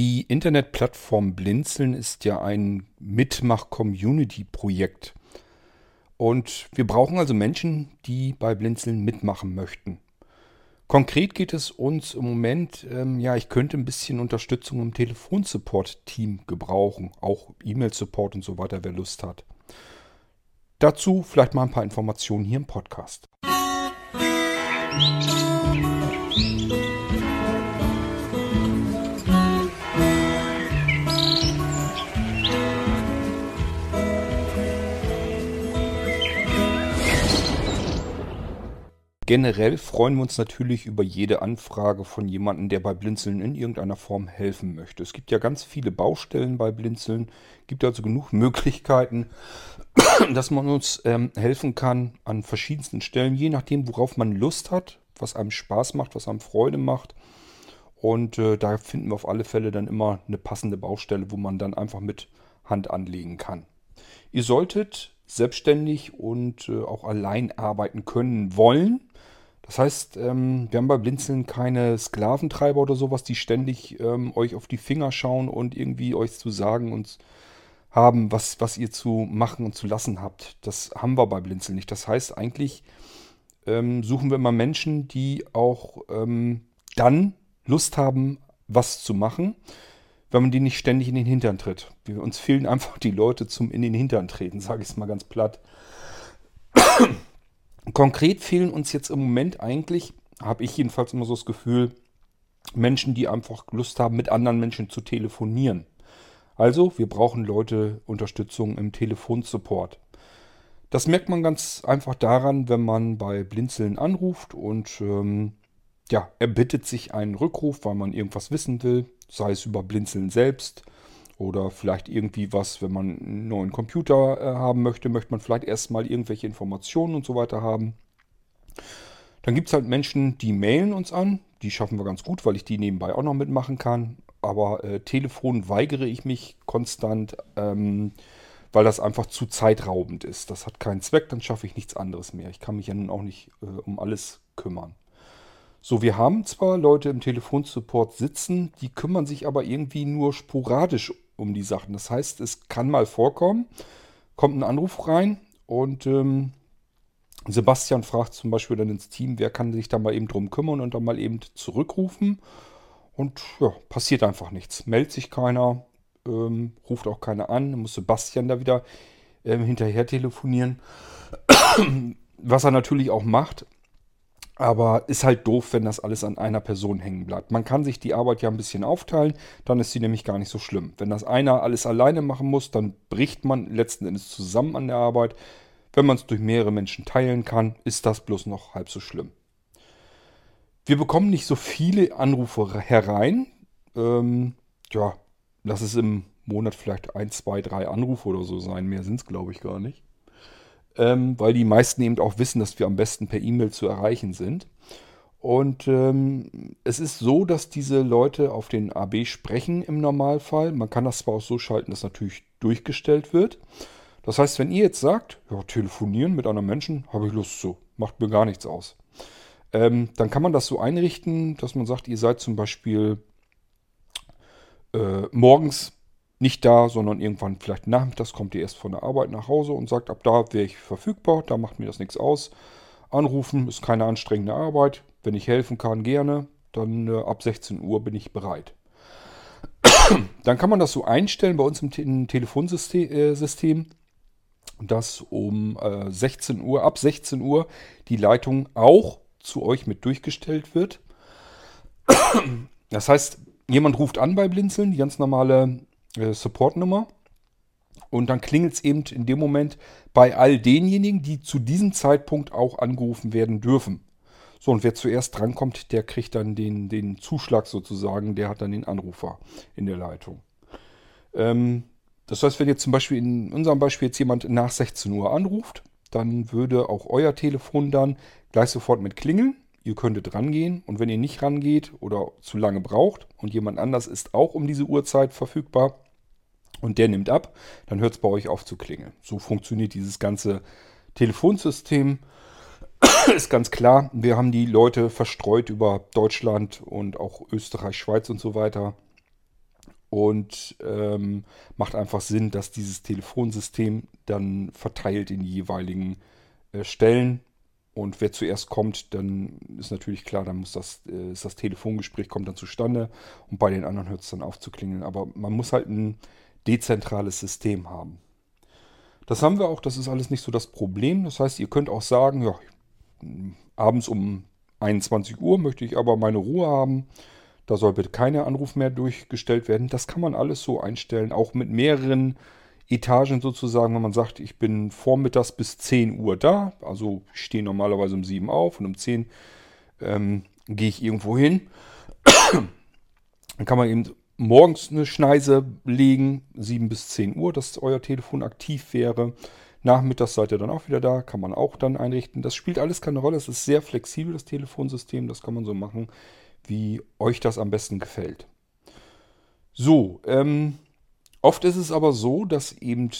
Die Internetplattform Blinzeln ist ja ein Mitmach-Community-Projekt. Und wir brauchen also Menschen, die bei Blinzeln mitmachen möchten. Konkret geht es uns im Moment, ähm, ja, ich könnte ein bisschen Unterstützung im Telefonsupport-Team gebrauchen. Auch E-Mail-Support und so weiter, wer Lust hat. Dazu vielleicht mal ein paar Informationen hier im Podcast. Musik Generell freuen wir uns natürlich über jede Anfrage von jemandem, der bei Blinzeln in irgendeiner Form helfen möchte. Es gibt ja ganz viele Baustellen bei Blinzeln, gibt also genug Möglichkeiten, dass man uns ähm, helfen kann an verschiedensten Stellen, je nachdem, worauf man Lust hat, was einem Spaß macht, was einem Freude macht. Und äh, da finden wir auf alle Fälle dann immer eine passende Baustelle, wo man dann einfach mit Hand anlegen kann. Ihr solltet selbstständig und äh, auch allein arbeiten können wollen. Das heißt, ähm, wir haben bei Blinzeln keine Sklaventreiber oder sowas, die ständig ähm, euch auf die Finger schauen und irgendwie euch zu sagen und haben, was, was ihr zu machen und zu lassen habt. Das haben wir bei Blinzeln nicht. Das heißt, eigentlich ähm, suchen wir immer Menschen, die auch ähm, dann Lust haben, was zu machen, wenn man die nicht ständig in den Hintern tritt. Wir, uns fehlen einfach die Leute zum in den Hintern treten, sage ich es mal ganz platt. Konkret fehlen uns jetzt im Moment eigentlich, habe ich jedenfalls immer so das Gefühl, Menschen, die einfach Lust haben, mit anderen Menschen zu telefonieren. Also, wir brauchen Leute Unterstützung im Telefonsupport. Das merkt man ganz einfach daran, wenn man bei Blinzeln anruft und ähm, ja, er bittet sich einen Rückruf, weil man irgendwas wissen will, sei es über Blinzeln selbst oder vielleicht irgendwie was, wenn man einen neuen Computer äh, haben möchte, möchte man vielleicht erstmal irgendwelche Informationen und so weiter haben. Dann gibt es halt Menschen, die mailen uns an. Die schaffen wir ganz gut, weil ich die nebenbei auch noch mitmachen kann. Aber äh, Telefon weigere ich mich konstant, ähm, weil das einfach zu zeitraubend ist. Das hat keinen Zweck, dann schaffe ich nichts anderes mehr. Ich kann mich ja nun auch nicht äh, um alles kümmern. So, wir haben zwar Leute im Telefonsupport sitzen, die kümmern sich aber irgendwie nur sporadisch um die Sachen. Das heißt, es kann mal vorkommen, kommt ein Anruf rein und ähm, Sebastian fragt zum Beispiel dann ins Team, wer kann sich da mal eben drum kümmern und dann mal eben zurückrufen. Und ja, passiert einfach nichts. Meldet sich keiner, ähm, ruft auch keiner an. Muss Sebastian da wieder ähm, hinterher telefonieren. Was er natürlich auch macht, aber ist halt doof, wenn das alles an einer Person hängen bleibt. Man kann sich die Arbeit ja ein bisschen aufteilen, dann ist sie nämlich gar nicht so schlimm. Wenn das einer alles alleine machen muss, dann bricht man letzten Endes zusammen an der Arbeit. Wenn man es durch mehrere Menschen teilen kann, ist das bloß noch halb so schlimm. Wir bekommen nicht so viele Anrufe herein. Ähm, ja, lass es im Monat vielleicht ein, zwei, drei Anrufe oder so sein. Mehr sind es, glaube ich, gar nicht ähm, weil die meisten eben auch wissen, dass wir am besten per E-Mail zu erreichen sind. Und ähm, es ist so, dass diese Leute auf den AB sprechen im Normalfall. Man kann das zwar auch so schalten, dass natürlich durchgestellt wird. Das heißt, wenn ihr jetzt sagt, ja, telefonieren mit einem Menschen, habe ich Lust zu, macht mir gar nichts aus. Ähm, dann kann man das so einrichten, dass man sagt, ihr seid zum Beispiel äh, morgens nicht da, sondern irgendwann vielleicht nachmittags kommt ihr erst von der Arbeit nach Hause und sagt, ab da wäre ich verfügbar, da macht mir das nichts aus. Anrufen ist keine anstrengende Arbeit. Wenn ich helfen kann, gerne. Dann äh, ab 16 Uhr bin ich bereit. Dann kann man das so einstellen bei uns im, Te im Telefonsystem, äh, dass um äh, 16 Uhr, ab 16 Uhr die Leitung auch zu euch mit durchgestellt wird. Das heißt, jemand ruft an bei Blinzeln, die ganz normale äh, Supportnummer. Und dann klingelt es eben in dem Moment bei all denjenigen, die zu diesem Zeitpunkt auch angerufen werden dürfen. So, und wer zuerst drankommt, der kriegt dann den, den Zuschlag sozusagen, der hat dann den Anrufer in der Leitung. Ähm, das heißt, wenn jetzt zum Beispiel in unserem Beispiel jetzt jemand nach 16 Uhr anruft, dann würde auch euer Telefon dann gleich sofort mit klingeln. Ihr könntet rangehen und wenn ihr nicht rangeht oder zu lange braucht und jemand anders ist auch um diese Uhrzeit verfügbar und der nimmt ab, dann hört es bei euch auf zu klingeln. So funktioniert dieses ganze Telefonsystem. ist ganz klar, wir haben die Leute verstreut über Deutschland und auch Österreich, Schweiz und so weiter. und ähm, macht einfach Sinn, dass dieses Telefonsystem dann verteilt in die jeweiligen äh, Stellen. Und wer zuerst kommt, dann ist natürlich klar, dann muss das, äh, ist das Telefongespräch kommt dann zustande und bei den anderen hört es dann auf zu klingeln. Aber man muss halt ein dezentrales System haben. Das haben wir auch, das ist alles nicht so das Problem. Das heißt, ihr könnt auch sagen, ja, abends um 21 Uhr möchte ich aber meine Ruhe haben. Da soll bitte keiner Anruf mehr durchgestellt werden. Das kann man alles so einstellen, auch mit mehreren Etagen sozusagen, wenn man sagt, ich bin vormittags bis 10 Uhr da, also ich stehe normalerweise um 7 auf und um 10 ähm, gehe ich irgendwo hin. Dann kann man eben morgens eine Schneise legen, 7 bis 10 Uhr, dass euer Telefon aktiv wäre. Nachmittags seid ihr dann auch wieder da, kann man auch dann einrichten. Das spielt alles keine Rolle, es ist sehr flexibel, das Telefonsystem, das kann man so machen, wie euch das am besten gefällt. So, ähm, oft ist es aber so, dass eben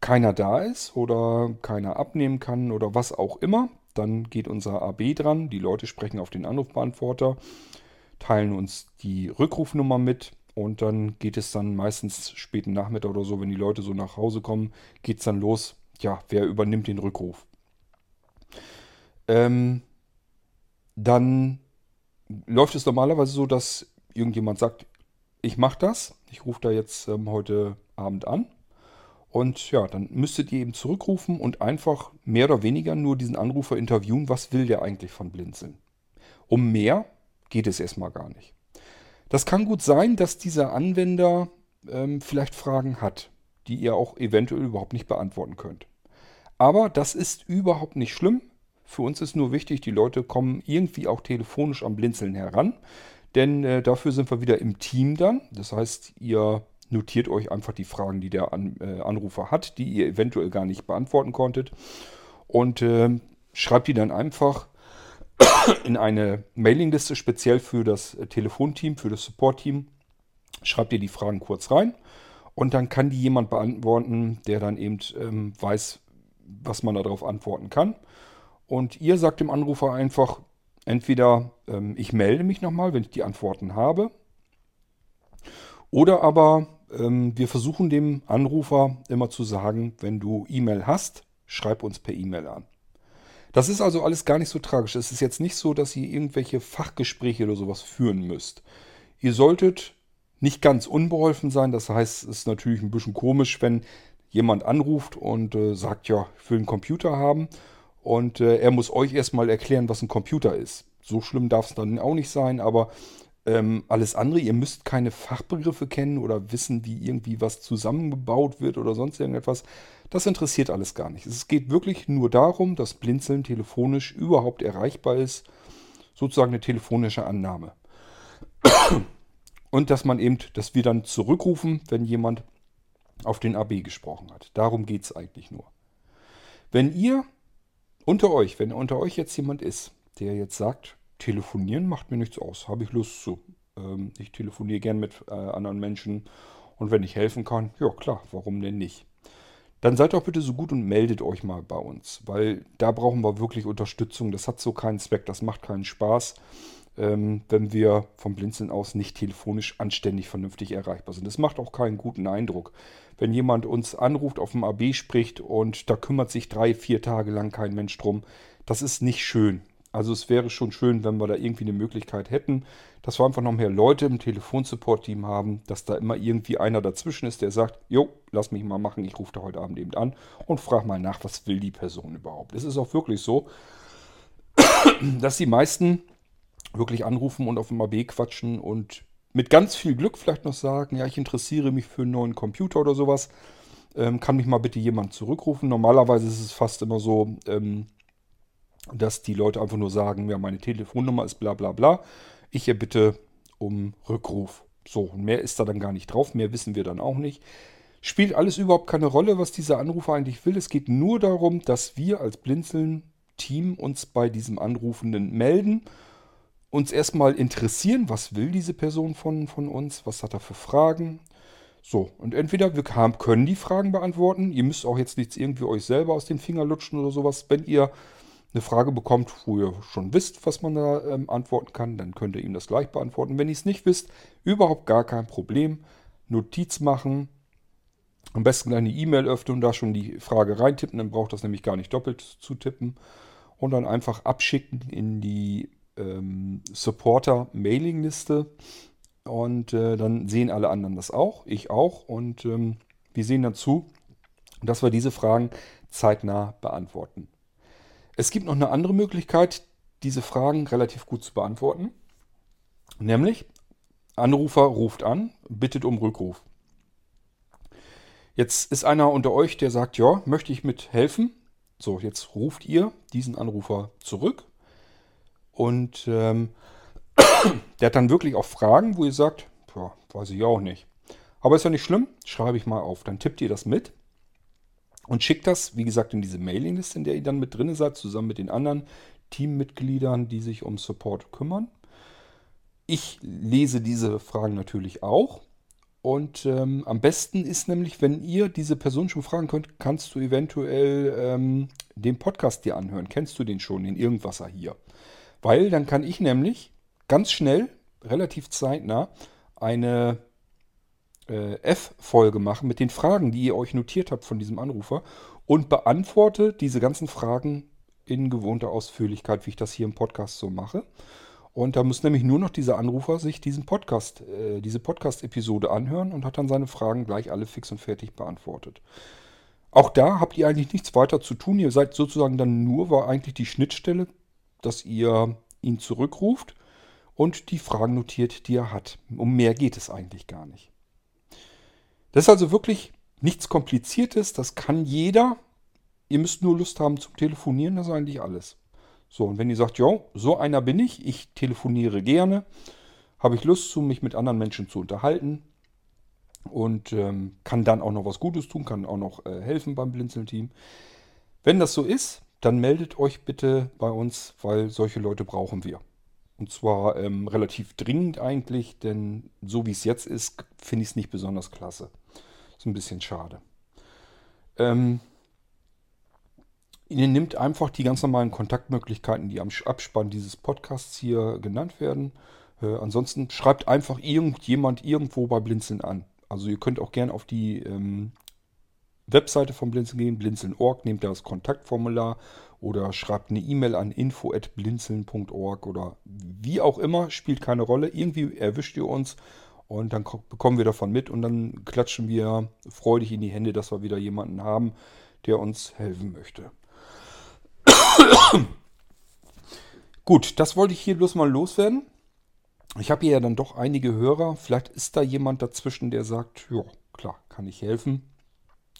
keiner da ist oder keiner abnehmen kann oder was auch immer. Dann geht unser AB dran, die Leute sprechen auf den Anrufbeantworter, teilen uns die Rückrufnummer mit und dann geht es dann meistens späten Nachmittag oder so, wenn die Leute so nach Hause kommen, geht es dann los. Ja, wer übernimmt den Rückruf? Ähm, dann läuft es normalerweise so, dass irgendjemand sagt, ich mache das, ich rufe da jetzt ähm, heute Abend an. Und ja, dann müsstet ihr eben zurückrufen und einfach mehr oder weniger nur diesen Anrufer interviewen, was will der eigentlich von Blinzeln. Um mehr geht es erstmal gar nicht. Das kann gut sein, dass dieser Anwender ähm, vielleicht Fragen hat, die ihr auch eventuell überhaupt nicht beantworten könnt. Aber das ist überhaupt nicht schlimm. Für uns ist nur wichtig, die Leute kommen irgendwie auch telefonisch am Blinzeln heran. Denn äh, dafür sind wir wieder im Team dann. Das heißt, ihr notiert euch einfach die Fragen, die der An äh, Anrufer hat, die ihr eventuell gar nicht beantworten konntet. Und äh, schreibt die dann einfach in eine Mailingliste speziell für das äh, Telefonteam, für das Support-Team. Schreibt ihr die Fragen kurz rein. Und dann kann die jemand beantworten, der dann eben ähm, weiß, was man darauf antworten kann. Und ihr sagt dem Anrufer einfach, entweder ähm, ich melde mich nochmal, wenn ich die Antworten habe. Oder aber ähm, wir versuchen dem Anrufer immer zu sagen, wenn du E-Mail hast, schreib uns per E-Mail an. Das ist also alles gar nicht so tragisch. Es ist jetzt nicht so, dass ihr irgendwelche Fachgespräche oder sowas führen müsst. Ihr solltet nicht ganz unbeholfen sein. Das heißt, es ist natürlich ein bisschen komisch, wenn jemand anruft und äh, sagt, ja, ich will einen Computer haben und äh, er muss euch erstmal erklären, was ein Computer ist. So schlimm darf es dann auch nicht sein, aber ähm, alles andere, ihr müsst keine Fachbegriffe kennen oder wissen, wie irgendwie was zusammengebaut wird oder sonst irgendetwas. Das interessiert alles gar nicht. Es geht wirklich nur darum, dass Blinzeln telefonisch überhaupt erreichbar ist. Sozusagen eine telefonische Annahme. Und dass man eben, dass wir dann zurückrufen, wenn jemand auf den AB gesprochen hat. Darum geht es eigentlich nur. Wenn ihr unter euch, wenn unter euch jetzt jemand ist, der jetzt sagt, telefonieren macht mir nichts aus, habe ich Lust zu. Ähm, ich telefoniere gern mit äh, anderen Menschen und wenn ich helfen kann, ja klar, warum denn nicht? Dann seid doch bitte so gut und meldet euch mal bei uns, weil da brauchen wir wirklich Unterstützung. Das hat so keinen Zweck, das macht keinen Spaß, ähm, wenn wir vom Blinzeln aus nicht telefonisch anständig vernünftig erreichbar sind. Das macht auch keinen guten Eindruck wenn jemand uns anruft, auf dem AB spricht und da kümmert sich drei, vier Tage lang kein Mensch drum. Das ist nicht schön. Also es wäre schon schön, wenn wir da irgendwie eine Möglichkeit hätten, dass wir einfach noch mehr Leute im Telefonsupport-Team haben, dass da immer irgendwie einer dazwischen ist, der sagt, jo, lass mich mal machen, ich rufe da heute Abend eben an und frage mal nach, was will die Person überhaupt. Es ist auch wirklich so, dass die meisten wirklich anrufen und auf dem AB quatschen und mit ganz viel Glück vielleicht noch sagen, ja, ich interessiere mich für einen neuen Computer oder sowas. Ähm, kann mich mal bitte jemand zurückrufen? Normalerweise ist es fast immer so, ähm, dass die Leute einfach nur sagen, ja, meine Telefonnummer ist bla bla bla. Ich erbitte um Rückruf. So, mehr ist da dann gar nicht drauf, mehr wissen wir dann auch nicht. Spielt alles überhaupt keine Rolle, was dieser Anrufer eigentlich will. Es geht nur darum, dass wir als Blinzeln-Team uns bei diesem Anrufenden melden uns erstmal interessieren, was will diese Person von, von uns, was hat er für Fragen. So, und entweder wir können die Fragen beantworten, ihr müsst auch jetzt nichts irgendwie euch selber aus den Fingern lutschen oder sowas. Wenn ihr eine Frage bekommt, wo ihr schon wisst, was man da ähm, antworten kann, dann könnt ihr ihm das gleich beantworten. Wenn ihr es nicht wisst, überhaupt gar kein Problem. Notiz machen. Am besten eine E-Mail öffnen und da schon die Frage reintippen. Dann braucht das nämlich gar nicht doppelt zu tippen. Und dann einfach abschicken in die ähm, Supporter-Mailing-Liste. Und äh, dann sehen alle anderen das auch, ich auch. Und ähm, wir sehen dann zu, dass wir diese Fragen zeitnah beantworten. Es gibt noch eine andere Möglichkeit, diese Fragen relativ gut zu beantworten. Nämlich, Anrufer ruft an, bittet um Rückruf. Jetzt ist einer unter euch, der sagt, ja, möchte ich mithelfen. So, jetzt ruft ihr diesen Anrufer zurück und ähm, der hat dann wirklich auch Fragen, wo ihr sagt, ja, weiß ich auch nicht. Aber ist ja nicht schlimm, schreibe ich mal auf. Dann tippt ihr das mit und schickt das, wie gesagt, in diese Mailingliste, in der ihr dann mit drin seid, zusammen mit den anderen Teammitgliedern, die sich um Support kümmern. Ich lese diese Fragen natürlich auch. Und ähm, am besten ist nämlich, wenn ihr diese Person schon fragen könnt, kannst du eventuell ähm, den Podcast dir anhören. Kennst du den schon, den Irgendwasser hier? Weil dann kann ich nämlich ganz schnell, relativ zeitnah, eine äh, F-Folge machen mit den Fragen, die ihr euch notiert habt von diesem Anrufer und beantworte diese ganzen Fragen in gewohnter Ausführlichkeit, wie ich das hier im Podcast so mache. Und da muss nämlich nur noch dieser Anrufer sich diesen Podcast, äh, diese Podcast-Episode anhören und hat dann seine Fragen gleich alle fix und fertig beantwortet. Auch da habt ihr eigentlich nichts weiter zu tun. Ihr seid sozusagen dann nur, war eigentlich die Schnittstelle, dass ihr ihn zurückruft und die Fragen notiert, die er hat. Um mehr geht es eigentlich gar nicht. Das ist also wirklich nichts Kompliziertes, das kann jeder. Ihr müsst nur Lust haben zum Telefonieren, das ist eigentlich alles. So, und wenn ihr sagt, jo, so einer bin ich, ich telefoniere gerne, habe ich Lust zu, mich mit anderen Menschen zu unterhalten und ähm, kann dann auch noch was Gutes tun, kann auch noch äh, helfen beim Blinzeln-Team. Wenn das so ist, dann meldet euch bitte bei uns, weil solche Leute brauchen wir. Und zwar ähm, relativ dringend eigentlich, denn so wie es jetzt ist, finde ich es nicht besonders klasse. Ist ein bisschen schade. Ähm, ihr nimmt einfach die ganz normalen Kontaktmöglichkeiten, die am Abspann dieses Podcasts hier genannt werden. Äh, ansonsten schreibt einfach irgendjemand irgendwo bei Blinzeln an. Also ihr könnt auch gerne auf die ähm, Webseite von Blinzeln gehen, blinzeln.org, nehmt da das Kontaktformular oder schreibt eine E-Mail an info.blinzeln.org oder wie auch immer, spielt keine Rolle. Irgendwie erwischt ihr uns und dann bekommen wir davon mit und dann klatschen wir freudig in die Hände, dass wir wieder jemanden haben, der uns helfen möchte. Gut, das wollte ich hier bloß mal loswerden. Ich habe hier ja dann doch einige Hörer. Vielleicht ist da jemand dazwischen, der sagt, ja, klar, kann ich helfen.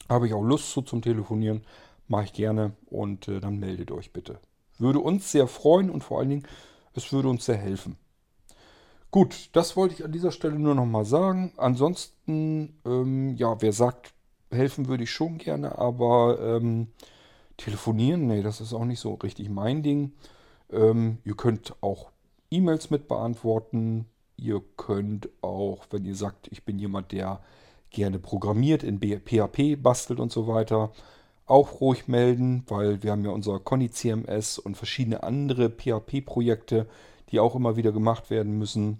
Habe ich auch Lust so zum Telefonieren. Mache ich gerne und äh, dann meldet euch bitte. Würde uns sehr freuen und vor allen Dingen, es würde uns sehr helfen. Gut, das wollte ich an dieser Stelle nur nochmal sagen. Ansonsten, ähm, ja, wer sagt, helfen würde ich schon gerne, aber ähm, telefonieren, nee, das ist auch nicht so richtig mein Ding. Ähm, ihr könnt auch E-Mails mit beantworten. Ihr könnt auch, wenn ihr sagt, ich bin jemand, der gerne programmiert, in PHP bastelt und so weiter, auch ruhig melden, weil wir haben ja unser Conny CMS und verschiedene andere PHP-Projekte, die auch immer wieder gemacht werden müssen.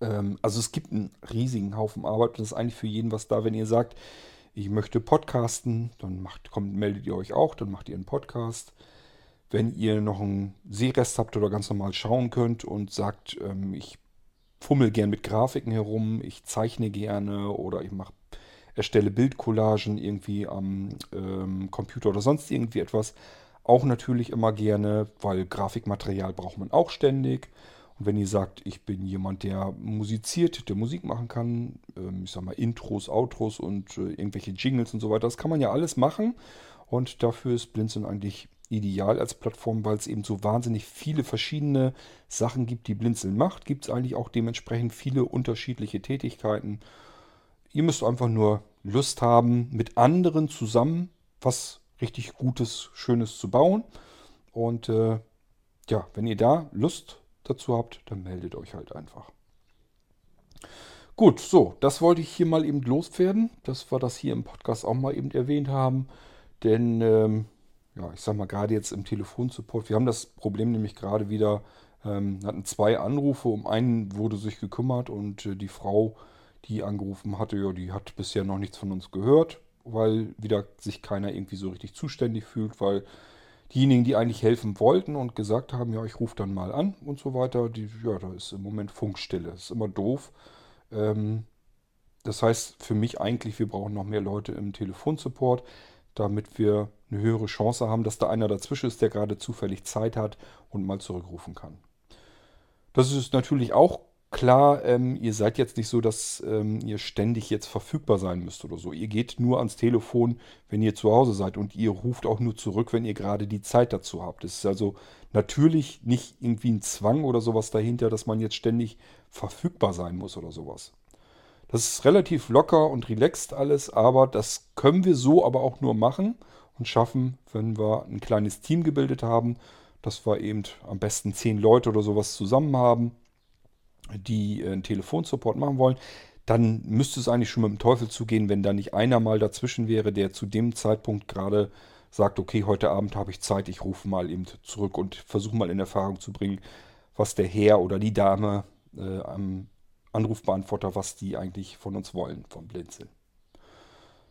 Ähm, also es gibt einen riesigen Haufen Arbeit und das ist eigentlich für jeden was da, wenn ihr sagt, ich möchte podcasten, dann macht, kommt, meldet ihr euch auch, dann macht ihr einen Podcast. Wenn ihr noch einen Sehrest habt oder ganz normal schauen könnt und sagt, ähm, ich fummel gern mit Grafiken herum, ich zeichne gerne oder ich mache erstelle Bildcollagen irgendwie am ähm, Computer oder sonst irgendwie etwas. Auch natürlich immer gerne, weil Grafikmaterial braucht man auch ständig. Und wenn ihr sagt, ich bin jemand, der musiziert, der Musik machen kann, ähm, ich sag mal Intros, Outros und äh, irgendwelche Jingles und so weiter, das kann man ja alles machen. Und dafür ist Blinzeln eigentlich ideal als Plattform, weil es eben so wahnsinnig viele verschiedene Sachen gibt, die Blinzeln macht. Gibt es eigentlich auch dementsprechend viele unterschiedliche Tätigkeiten. Ihr müsst einfach nur Lust haben, mit anderen zusammen was richtig Gutes, Schönes zu bauen. Und äh, ja, wenn ihr da Lust dazu habt, dann meldet euch halt einfach. Gut, so, das wollte ich hier mal eben loswerden. Das war das hier im Podcast auch mal eben erwähnt haben. Denn, ähm, ja, ich sag mal, gerade jetzt im Telefonsupport, wir haben das Problem nämlich gerade wieder, ähm, hatten zwei Anrufe, um einen wurde sich gekümmert und äh, die Frau, die angerufen hatte, ja, die hat bisher noch nichts von uns gehört, weil wieder sich keiner irgendwie so richtig zuständig fühlt, weil diejenigen, die eigentlich helfen wollten und gesagt haben, ja, ich rufe dann mal an und so weiter, die, ja, da ist im Moment Funkstille. Ist immer doof. Ähm, das heißt für mich eigentlich, wir brauchen noch mehr Leute im Telefonsupport, damit wir eine höhere Chance haben, dass da einer dazwischen ist, der gerade zufällig Zeit hat und mal zurückrufen kann. Das ist natürlich auch klar, ähm, ihr seid jetzt nicht so, dass ähm, ihr ständig jetzt verfügbar sein müsst oder so. Ihr geht nur ans Telefon, wenn ihr zu Hause seid und ihr ruft auch nur zurück, wenn ihr gerade die Zeit dazu habt. Es ist also natürlich nicht irgendwie ein Zwang oder sowas dahinter, dass man jetzt ständig verfügbar sein muss oder sowas. Das ist relativ locker und relaxed alles, aber das können wir so aber auch nur machen und schaffen, wenn wir ein kleines Team gebildet haben, dass wir eben am besten zehn Leute oder sowas zusammen haben, die einen Telefonsupport machen wollen. Dann müsste es eigentlich schon mit dem Teufel zugehen, wenn da nicht einer mal dazwischen wäre, der zu dem Zeitpunkt gerade sagt, okay, heute Abend habe ich Zeit, ich rufe mal eben zurück und versuche mal in Erfahrung zu bringen, was der Herr oder die Dame äh, am Anrufbeantworter, was die eigentlich von uns wollen, vom Blinzeln.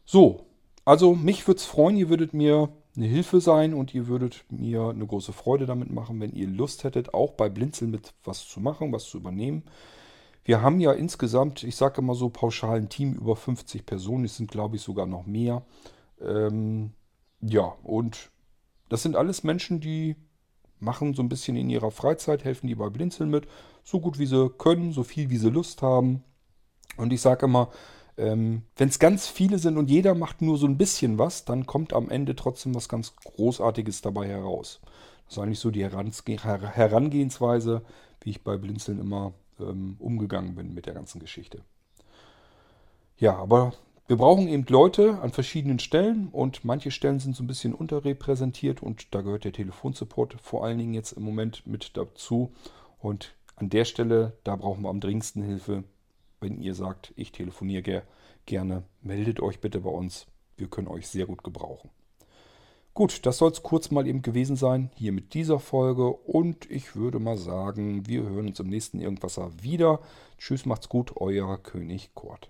So, also mich würde es freuen, ihr würdet mir eine Hilfe sein und ihr würdet mir eine große Freude damit machen, wenn ihr Lust hättet, auch bei Blinzeln mit was zu machen, was zu übernehmen. Wir haben ja insgesamt, ich sage immer so pauschal ein Team über 50 Personen, es sind glaube ich sogar noch mehr. Ähm, ja, und das sind alles Menschen, die machen so ein bisschen in ihrer Freizeit, helfen die bei Blinzeln mit, so gut wie sie können, so viel wie sie Lust haben. Und ich sage immer, ähm, wenn es ganz viele sind und jeder macht nur so ein bisschen was, dann kommt am Ende trotzdem was ganz Großartiges dabei heraus. Das ist eigentlich so die Herangehensweise, wie ich bei Blinzeln immer ähm, umgegangen bin mit der ganzen Geschichte. Ja, aber wir brauchen eben Leute an verschiedenen Stellen und manche Stellen sind so ein bisschen unterrepräsentiert und da gehört der Telefonsupport vor allen Dingen jetzt im Moment mit dazu. Und an der Stelle, da brauchen wir am dringendsten Hilfe. Wenn ihr sagt, ich telefoniere ger gerne, meldet euch bitte bei uns. Wir können euch sehr gut gebrauchen. Gut, das soll es kurz mal eben gewesen sein, hier mit dieser Folge. Und ich würde mal sagen, wir hören uns im nächsten Irgendwasser wieder. Tschüss, macht's gut, euer König Kurt.